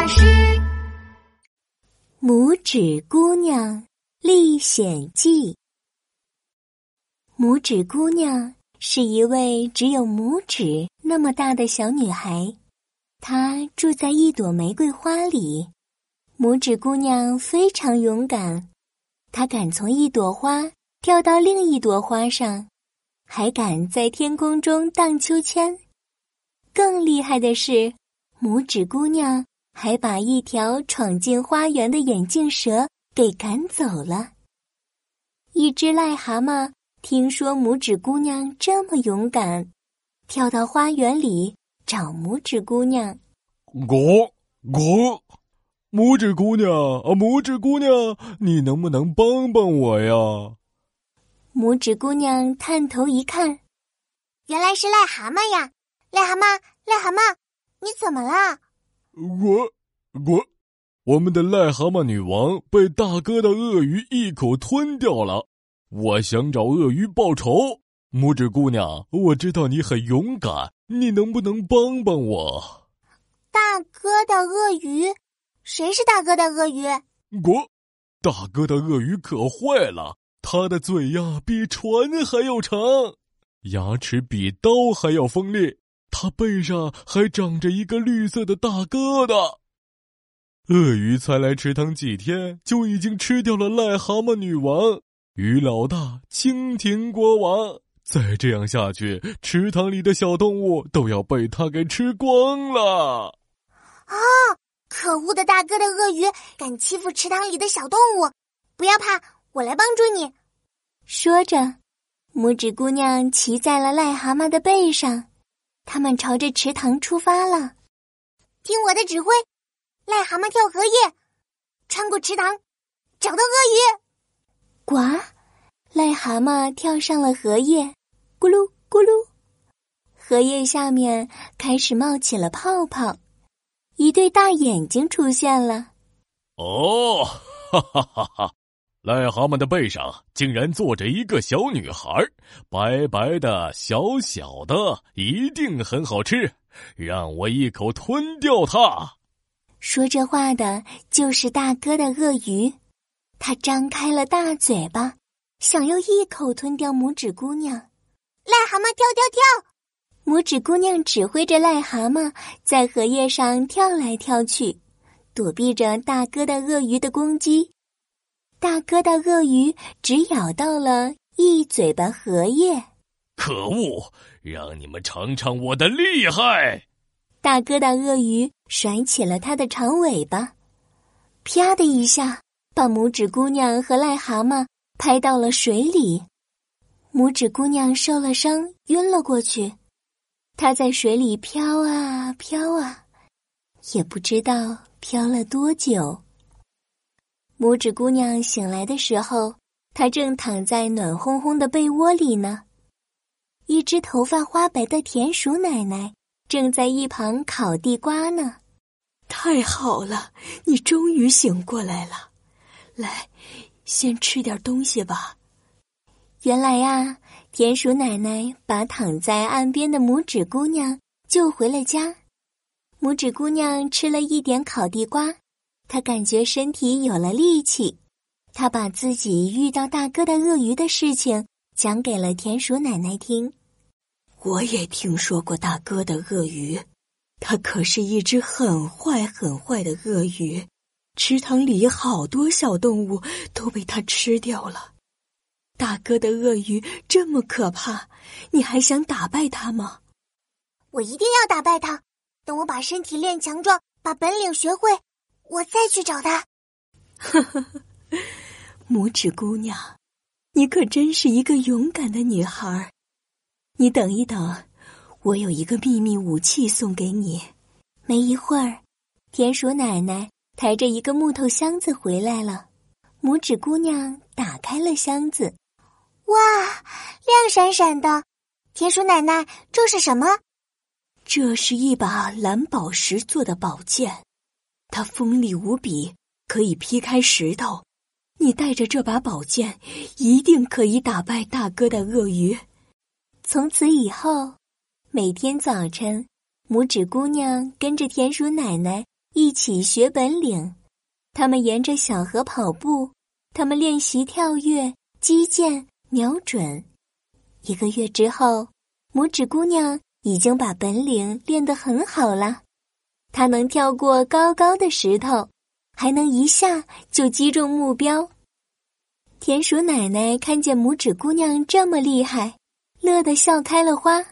巴士。拇指姑娘历险记。拇指姑娘是一位只有拇指那么大的小女孩，她住在一朵玫瑰花里。拇指姑娘非常勇敢，她敢从一朵花跳到另一朵花上，还敢在天空中荡秋千。更厉害的是，拇指姑娘。还把一条闯进花园的眼镜蛇给赶走了。一只癞蛤蟆听说拇指姑娘这么勇敢，跳到花园里找拇指姑娘。我我，拇指姑娘啊，拇指姑娘，你能不能帮帮我呀？拇指姑娘探头一看，原来是癞蛤蟆呀！癞蛤蟆，癞蛤蟆，你怎么了？我我，我们的癞蛤蟆女王被大哥的鳄鱼一口吞掉了。我想找鳄鱼报仇。拇指姑娘，我知道你很勇敢，你能不能帮帮我？大哥的鳄鱼，谁是大哥的鳄鱼？我，大哥的鳄鱼可坏了，他的嘴呀比船还要长，牙齿比刀还要锋利。它背上还长着一个绿色的大疙瘩。鳄鱼才来池塘几天，就已经吃掉了癞蛤蟆女王、鱼老大、蜻蜓国王。再这样下去，池塘里的小动物都要被它给吃光了。啊！可恶的大哥的鳄鱼敢欺负池塘里的小动物！不要怕，我来帮助你。说着，拇指姑娘骑在了癞蛤蟆的背上。他们朝着池塘出发了，听我的指挥，癞蛤蟆跳荷叶，穿过池塘，找到鳄鱼。呱，癞蛤蟆跳上了荷叶，咕噜咕噜，荷叶下面开始冒起了泡泡，一对大眼睛出现了。哦，哈哈哈哈！癞蛤蟆的背上竟然坐着一个小女孩，白白的、小小的，一定很好吃。让我一口吞掉它。说这话的就是大哥的鳄鱼，他张开了大嘴巴，想要一口吞掉拇指姑娘。癞蛤蟆跳跳跳，拇指姑娘指挥着癞蛤蟆在荷叶上跳来跳去，躲避着大哥的鳄鱼的攻击。大哥的鳄鱼只咬到了一嘴巴荷叶，可恶！让你们尝尝我的厉害！大哥的鳄鱼甩起了它的长尾巴，啪的一下，把拇指姑娘和癞蛤蟆拍到了水里。拇指姑娘受了伤，晕了过去。她在水里飘啊飘啊，也不知道飘了多久。拇指姑娘醒来的时候，她正躺在暖烘烘的被窝里呢。一只头发花白的田鼠奶奶正在一旁烤地瓜呢。太好了，你终于醒过来了。来，先吃点东西吧。原来呀，田鼠奶奶把躺在岸边的拇指姑娘救回了家。拇指姑娘吃了一点烤地瓜。他感觉身体有了力气，他把自己遇到大哥的鳄鱼的事情讲给了田鼠奶奶听。我也听说过大哥的鳄鱼，它可是一只很坏很坏的鳄鱼，池塘里好多小动物都被它吃掉了。大哥的鳄鱼这么可怕，你还想打败他吗？我一定要打败他！等我把身体练强壮，把本领学会。我再去找他。呵呵呵，拇指姑娘，你可真是一个勇敢的女孩。你等一等，我有一个秘密武器送给你。没一会儿，田鼠奶奶抬着一个木头箱子回来了。拇指姑娘打开了箱子，哇，亮闪闪的！田鼠奶奶，这是什么？这是一把蓝宝石做的宝剑。它锋利无比，可以劈开石头。你带着这把宝剑，一定可以打败大哥的鳄鱼。从此以后，每天早晨，拇指姑娘跟着田鼠奶奶一起学本领。他们沿着小河跑步，他们练习跳跃、击剑、瞄准。一个月之后，拇指姑娘已经把本领练得很好了。她能跳过高高的石头，还能一下就击中目标。田鼠奶奶看见拇指姑娘这么厉害，乐得笑开了花。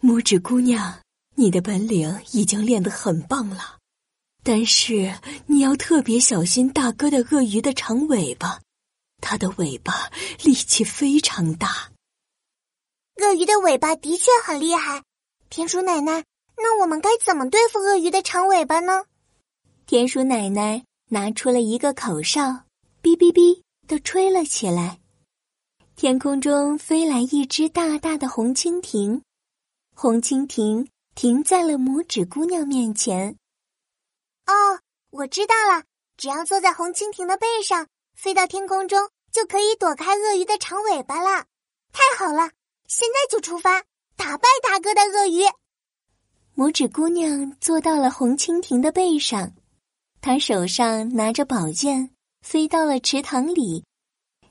拇指姑娘，你的本领已经练得很棒了，但是你要特别小心大哥的鳄鱼的长尾巴，它的尾巴力气非常大。鳄鱼的尾巴的确很厉害，田鼠奶奶，那我们该怎么对付鳄鱼的长尾巴呢？田鼠奶奶拿出了一个口哨，哔哔哔的吹了起来，天空中飞来一只大大的红蜻蜓。红蜻蜓停在了拇指姑娘面前。哦，我知道了，只要坐在红蜻蜓的背上，飞到天空中，就可以躲开鳄鱼的长尾巴了。太好了，现在就出发，打败大哥的鳄鱼。拇指姑娘坐到了红蜻蜓的背上，她手上拿着宝剑，飞到了池塘里。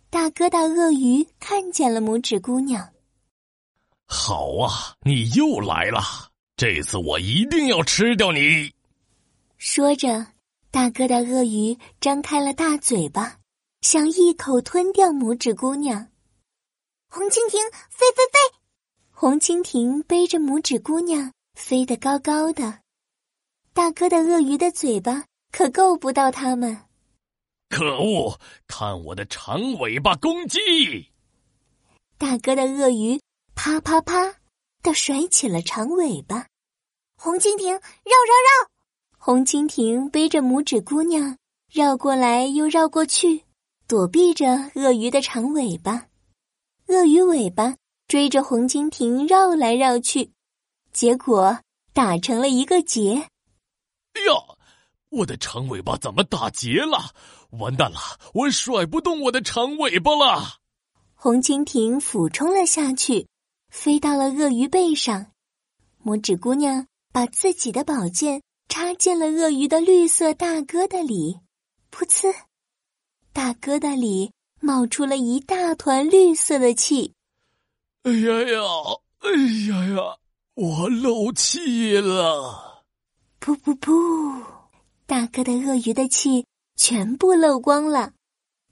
大哥大鳄鱼看见了拇指姑娘。好啊，你又来了！这次我一定要吃掉你。说着，大哥的鳄鱼张开了大嘴巴，想一口吞掉拇指姑娘。红蜻蜓，飞飞飞！红蜻蜓背着拇指姑娘飞得高高的，大哥的鳄鱼的嘴巴可够不到它们。可恶！看我的长尾巴攻击！大哥的鳄鱼。啪啪啪的甩起了长尾巴，红蜻蜓绕绕绕，红蜻蜓背着拇指姑娘绕过来又绕过去，躲避着鳄鱼的长尾巴。鳄鱼尾巴追着红蜻蜓绕来绕去，结果打成了一个结。哎呀，我的长尾巴怎么打结了？完蛋了，我甩不动我的长尾巴了。红蜻蜓俯冲了下去。飞到了鳄鱼背上，拇指姑娘把自己的宝剑插进了鳄鱼的绿色大疙瘩里，噗呲，大疙瘩里冒出了一大团绿色的气。哎呀呀，哎呀呀，我漏气了！噗噗噗，大哥的鳄鱼的气全部漏光了，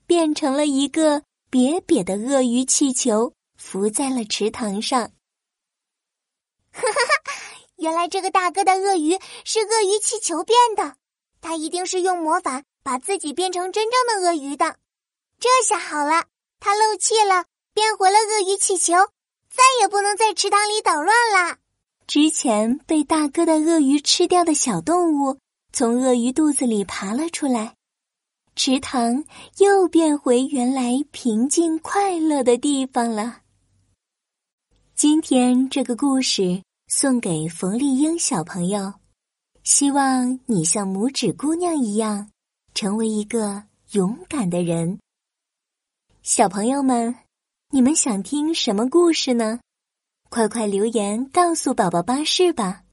变成了一个瘪瘪的鳄鱼气球。浮在了池塘上。哈哈哈！原来这个大哥的鳄鱼是鳄鱼气球变的，他一定是用魔法把自己变成真正的鳄鱼的。这下好了，他漏气了，变回了鳄鱼气球，再也不能在池塘里捣乱了。之前被大哥的鳄鱼吃掉的小动物从鳄鱼肚子里爬了出来。池塘又变回原来平静快乐的地方了。今天这个故事送给冯丽英小朋友，希望你像拇指姑娘一样，成为一个勇敢的人。小朋友们，你们想听什么故事呢？快快留言告诉宝宝巴士吧。